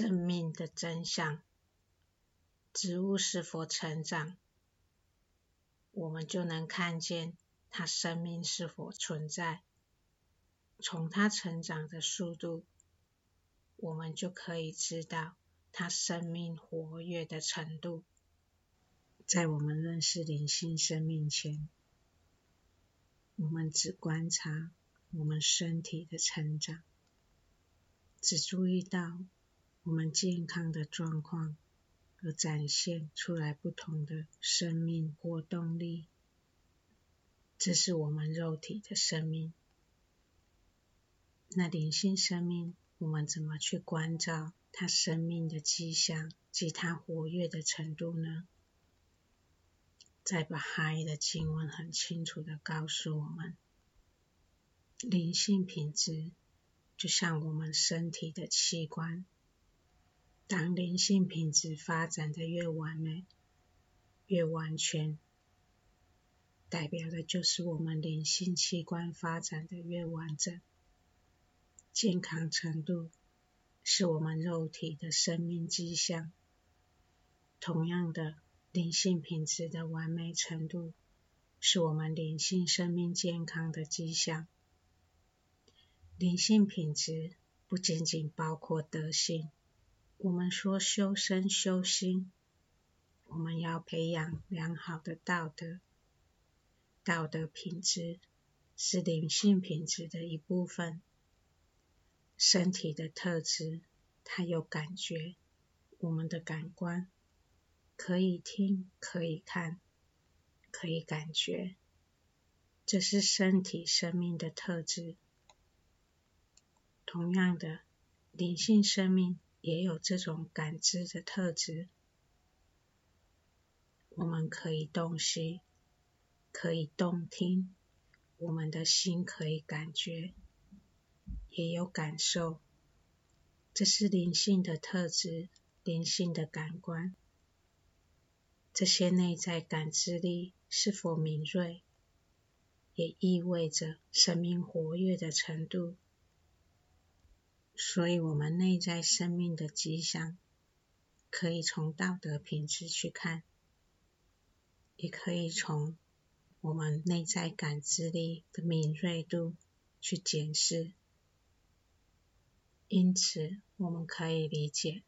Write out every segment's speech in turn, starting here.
生命的真相，植物是否成长，我们就能看见它生命是否存在。从它成长的速度，我们就可以知道它生命活跃的程度。在我们认识灵性生命前，我们只观察我们身体的成长，只注意到。我们健康的状况，而展现出来不同的生命活动力，这是我们肉体的生命。那灵性生命，我们怎么去关照它生命的迹象及它活跃的程度呢？在把哈伊的经文很清楚的告诉我们，灵性品质就像我们身体的器官。当灵性品质发展的越完美、越完全，代表的就是我们灵性器官发展的越完整。健康程度是我们肉体的生命迹象。同样的，灵性品质的完美程度是我们灵性生命健康的迹象。灵性品质不仅仅包括德性。我们说修身修心，我们要培养良好的道德。道德品质是灵性品质的一部分。身体的特质，它有感觉，我们的感官可以听，可以看，可以感觉，这是身体生命的特质。同样的，灵性生命。也有这种感知的特质，我们可以洞悉，可以动听，我们的心可以感觉，也有感受，这是灵性的特质，灵性的感官。这些内在感知力是否敏锐，也意味着生命活跃的程度。所以，我们内在生命的吉祥，可以从道德品质去看，也可以从我们内在感知力的敏锐度去检视。因此，我们可以理解，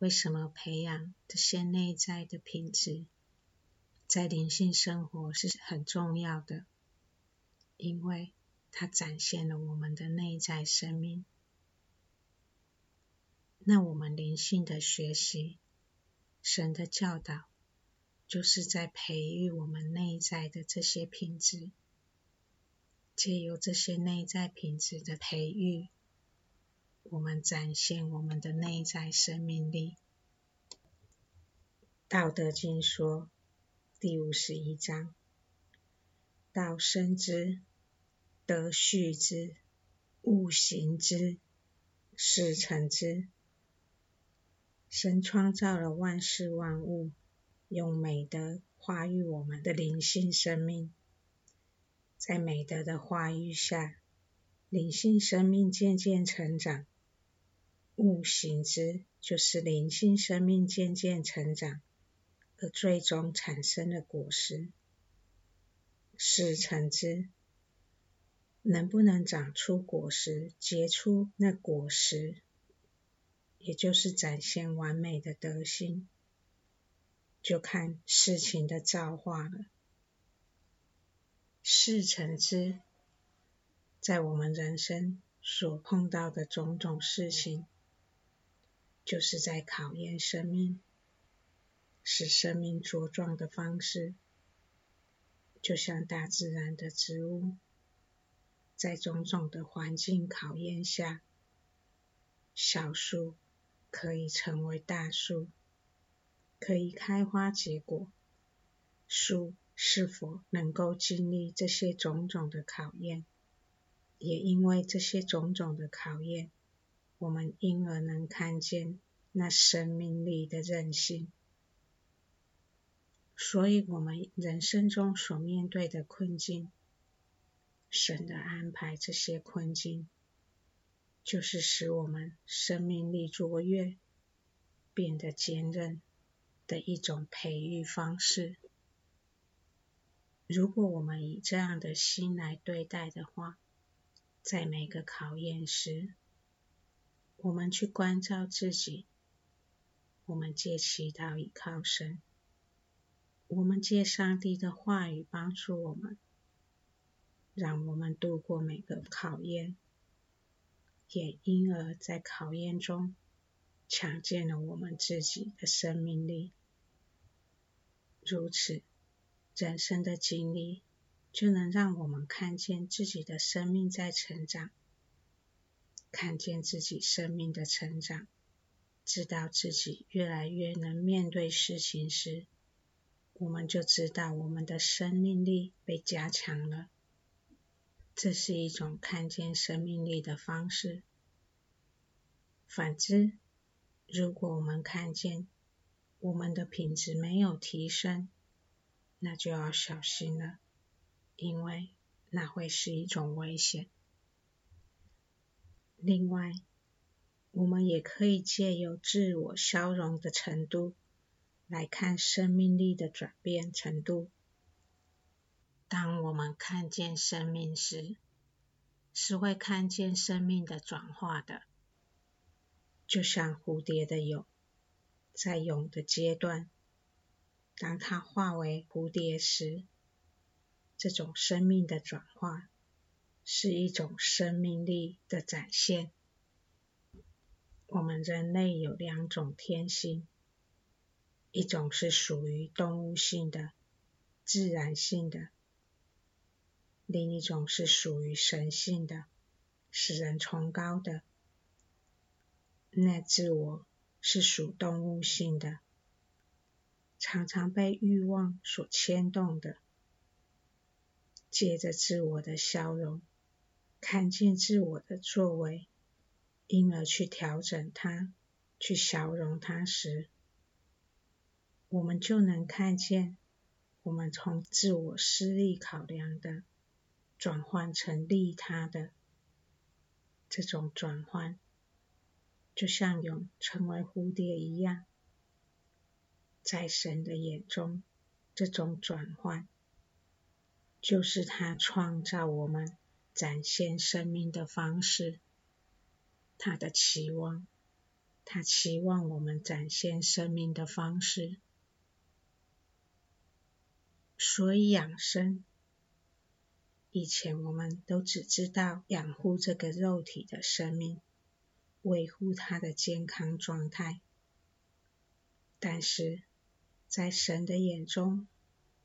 为什么培养这些内在的品质，在灵性生活是很重要的，因为它展现了我们的内在生命。那我们灵性的学习，神的教导，就是在培育我们内在的这些品质。借由这些内在品质的培育，我们展现我们的内在生命力。道德经说，第五十一章：道生之，德畜之，物行之，事成之。神创造了万事万物，用美德化育我们的灵性生命。在美德的化育下，灵性生命渐渐成长。物行之，就是灵性生命渐渐成长，而最终产生的果实。事成之，能不能长出果实，结出那果实？也就是展现完美的德性，就看事情的造化了。事成之，在我们人生所碰到的种种事情，就是在考验生命，使生命茁壮的方式，就像大自然的植物，在种种的环境考验下，小树。可以成为大树，可以开花结果。树是否能够经历这些种种的考验？也因为这些种种的考验，我们因而能看见那生命力的韧性。所以，我们人生中所面对的困境，神的安排这些困境。就是使我们生命力卓越、变得坚韧的一种培育方式。如果我们以这样的心来对待的话，在每个考验时，我们去关照自己，我们借祈祷倚靠神，我们借上帝的话语帮助我们，让我们度过每个考验，也因而在考验中强健了我们自己的生命力。如此。人生的经历，就能让我们看见自己的生命在成长，看见自己生命的成长，知道自己越来越能面对事情时，我们就知道我们的生命力被加强了。这是一种看见生命力的方式。反之，如果我们看见我们的品质没有提升，那就要小心了，因为那会是一种危险。另外，我们也可以借由自我消融的程度来看生命力的转变程度。当我们看见生命时，是会看见生命的转化的，就像蝴蝶的蛹，在蛹的阶段。当它化为蝴蝶时，这种生命的转化是一种生命力的展现。我们人类有两种天性，一种是属于动物性的、自然性的，另一种是属于神性的、使人崇高的。那自我是属动物性的。常常被欲望所牵动的，借着自我的消融，看见自我的作为，因而去调整它，去消融它时，我们就能看见，我们从自我私利考量的，转换成利他的这种转换，就像蛹成为蝴蝶一样。在神的眼中，这种转换就是他创造我们、展现生命的方式。他的期望，他期望我们展现生命的方式。所以养生，以前我们都只知道养护这个肉体的生命，维护它的健康状态，但是。在神的眼中，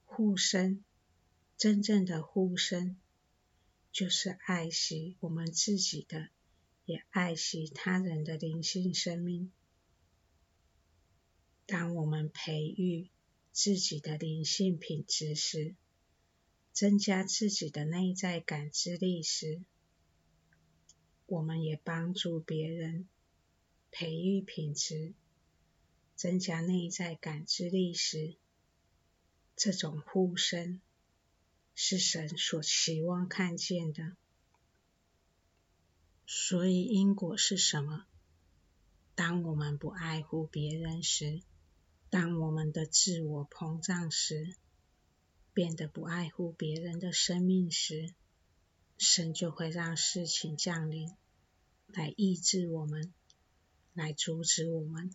护生，真正的护生，就是爱惜我们自己的，也爱惜他人的灵性生命。当我们培育自己的灵性品质时，增加自己的内在感知力时，我们也帮助别人培育品质。增加内在感知力时，这种呼声是神所期望看见的。所以因果是什么？当我们不爱护别人时，当我们的自我膨胀时，变得不爱护别人的生命时，神就会让事情降临，来抑制我们，来阻止我们。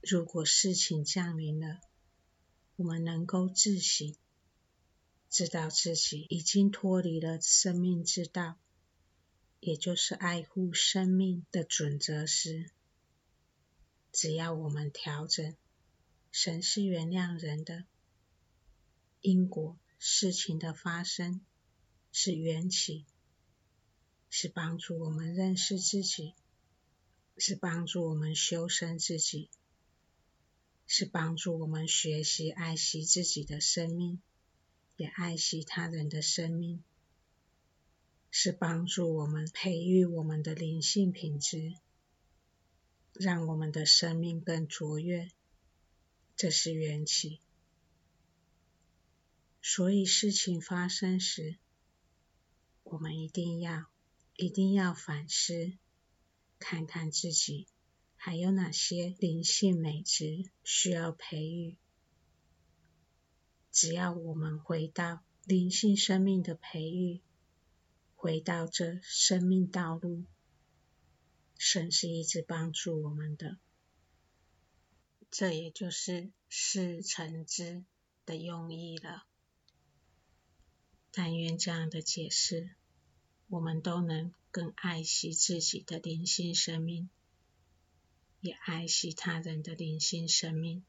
如果事情降临了，我们能够自省，知道自己已经脱离了生命之道，也就是爱护生命的准则时，只要我们调整，神是原谅人的，因果事情的发生是缘起，是帮助我们认识自己，是帮助我们修身自己。是帮助我们学习爱惜自己的生命，也爱惜他人的生命；是帮助我们培育我们的灵性品质，让我们的生命更卓越。这是缘起。所以事情发生时，我们一定要、一定要反思，看看自己还有哪些灵性美质需要培育？只要我们回到灵性生命的培育，回到这生命道路，神是一直帮助我们的。这也就是事成之的用意了。但愿这样的解释，我们都能更爱惜自己的灵性生命，也爱惜他人的灵性生命。